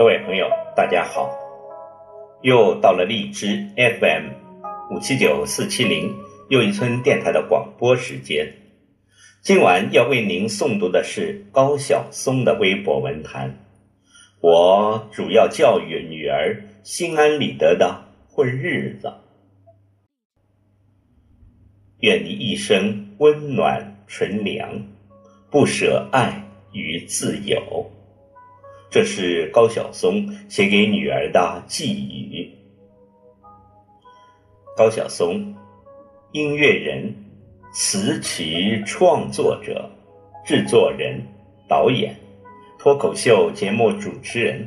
各位朋友，大家好！又到了荔枝 FM 五七九四七零又一村电台的广播时间。今晚要为您诵读的是高晓松的微博文坛。我主要教育女儿心安理得的混日子。愿你一生温暖纯良，不舍爱与自由。这是高晓松写给女儿的寄语。高晓松，音乐人、词曲创作者、制作人、导演、脱口秀节目主持人，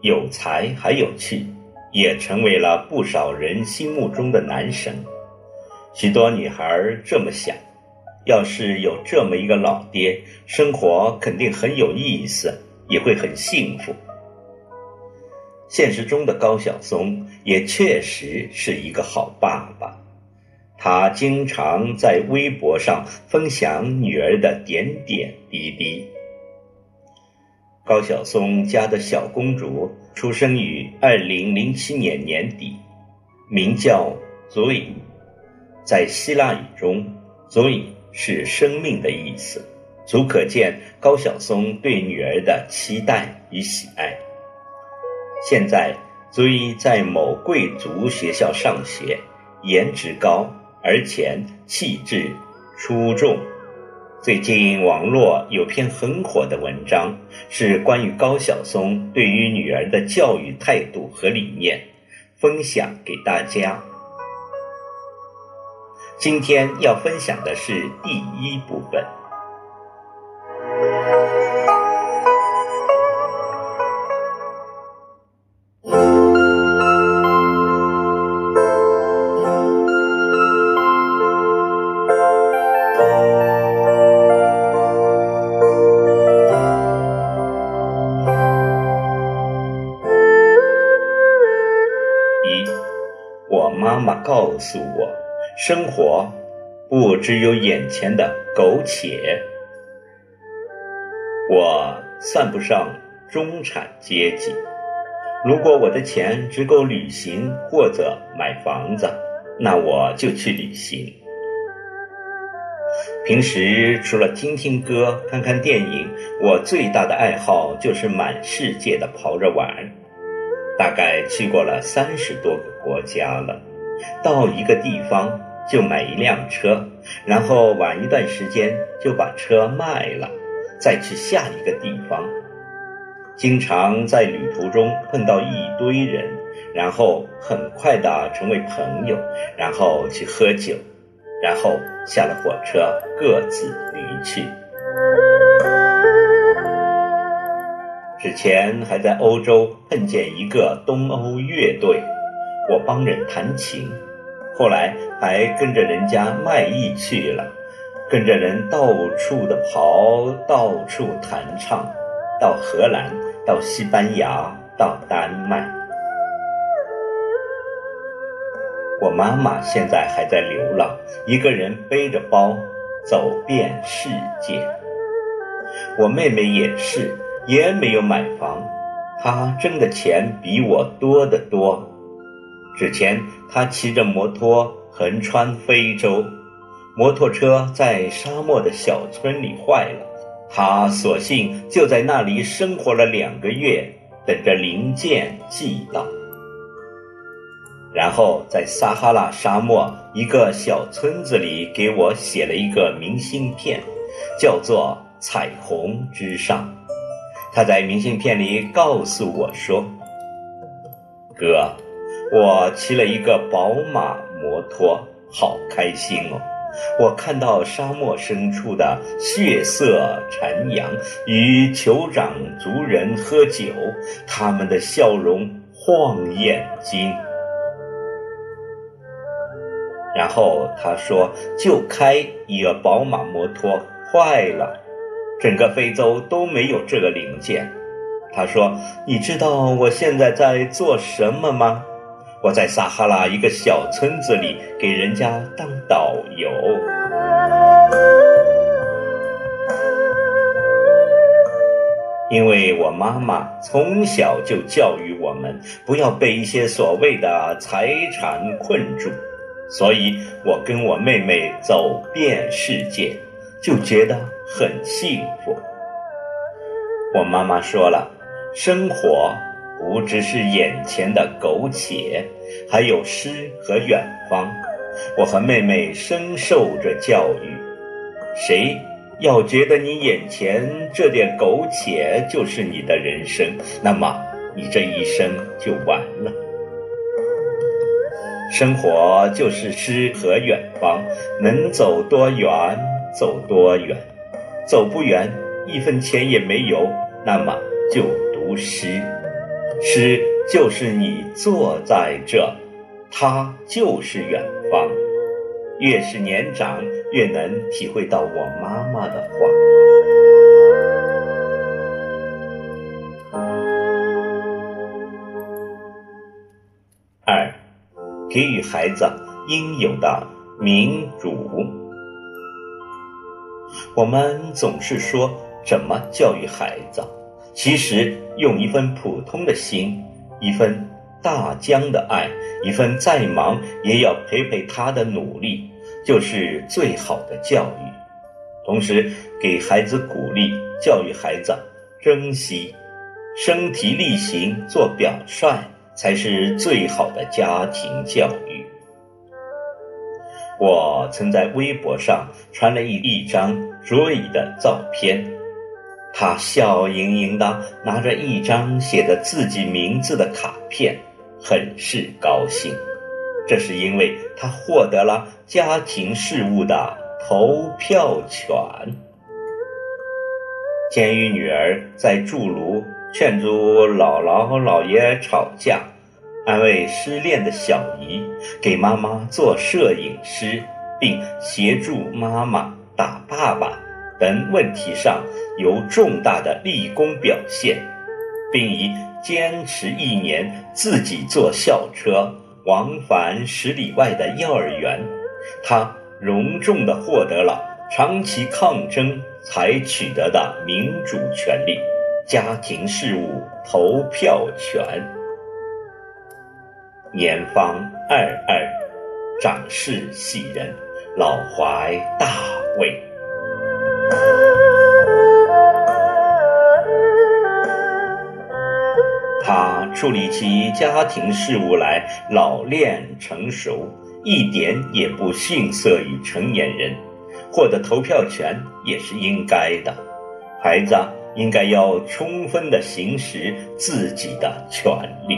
有才还有趣，也成为了不少人心目中的男神。许多女孩这么想：要是有这么一个老爹，生活肯定很有意思。也会很幸福。现实中的高晓松也确实是一个好爸爸，他经常在微博上分享女儿的点点滴滴。高晓松家的小公主出生于二零零七年年底，名叫 Zoe，在希腊语中，Zoe 是生命的意思。足可见高晓松对女儿的期待与喜爱。现在，足以在某贵族学校上学，颜值高，而且气质出众。最近网络有篇很火的文章，是关于高晓松对于女儿的教育态度和理念，分享给大家。今天要分享的是第一部分。诉我，生活不只有眼前的苟且。我算不上中产阶级，如果我的钱只够旅行或者买房子，那我就去旅行。平时除了听听歌、看看电影，我最大的爱好就是满世界的跑着玩，大概去过了三十多个国家了。到一个地方就买一辆车，然后晚一段时间就把车卖了，再去下一个地方。经常在旅途中碰到一堆人，然后很快的成为朋友，然后去喝酒，然后下了火车各自离去。之前还在欧洲碰见一个东欧乐队。我帮人弹琴，后来还跟着人家卖艺去了，跟着人到处的跑，到处弹唱，到荷兰，到西班牙，到丹麦。我妈妈现在还在流浪，一个人背着包走遍世界。我妹妹也是，也没有买房，她挣的钱比我多得多。之前他骑着摩托横穿非洲，摩托车在沙漠的小村里坏了，他索性就在那里生活了两个月，等着零件寄到。然后在撒哈拉沙漠一个小村子里给我写了一个明信片，叫做《彩虹之上》。他在明信片里告诉我说：“哥。”我骑了一个宝马摩托，好开心哦！我看到沙漠深处的血色残阳与酋长族人喝酒，他们的笑容晃眼睛。然后他说：“就开一个宝马摩托坏了，整个非洲都没有这个零件。”他说：“你知道我现在在做什么吗？我在撒哈拉一个小村子里给人家当导游。”因为我妈妈从小就教育我们不要被一些所谓的财产困住，所以我跟我妹妹走遍世界，就觉得很幸福。我妈妈说了，生活不只是眼前的苟且，还有诗和远方。我和妹妹深受着教育，谁？要觉得你眼前这点苟且就是你的人生，那么你这一生就完了。生活就是诗和远方，能走多远走多远，走不远一分钱也没有，那么就读诗。诗就是你坐在这，它就是远方。越是年长，越能体会到我妈妈的话。二，给予孩子应有的民主。我们总是说怎么教育孩子，其实用一份普通的心，一份大江的爱，一份再忙也要陪陪他的努力。就是最好的教育，同时给孩子鼓励，教育孩子珍惜，身体力行做表率，才是最好的家庭教育。我曾在微博上传了一一张卓怡的照片，他笑盈盈的拿着一张写着自己名字的卡片，很是高兴。这是因为他获得了家庭事务的投票权。鉴于女儿在筑炉劝阻姥姥和姥爷吵架，安慰失恋的小姨，给妈妈做摄影师，并协助妈妈打爸爸等问题上有重大的立功表现，并以坚持一年自己坐校车。往返十里外的幼儿园，他隆重地获得了长期抗争才取得的民主权利——家庭事务投票权。年方二二，长势喜人，老怀大慰。处理起家庭事务来老练成熟，一点也不逊色于成年人，获得投票权也是应该的。孩子应该要充分的行使自己的权利。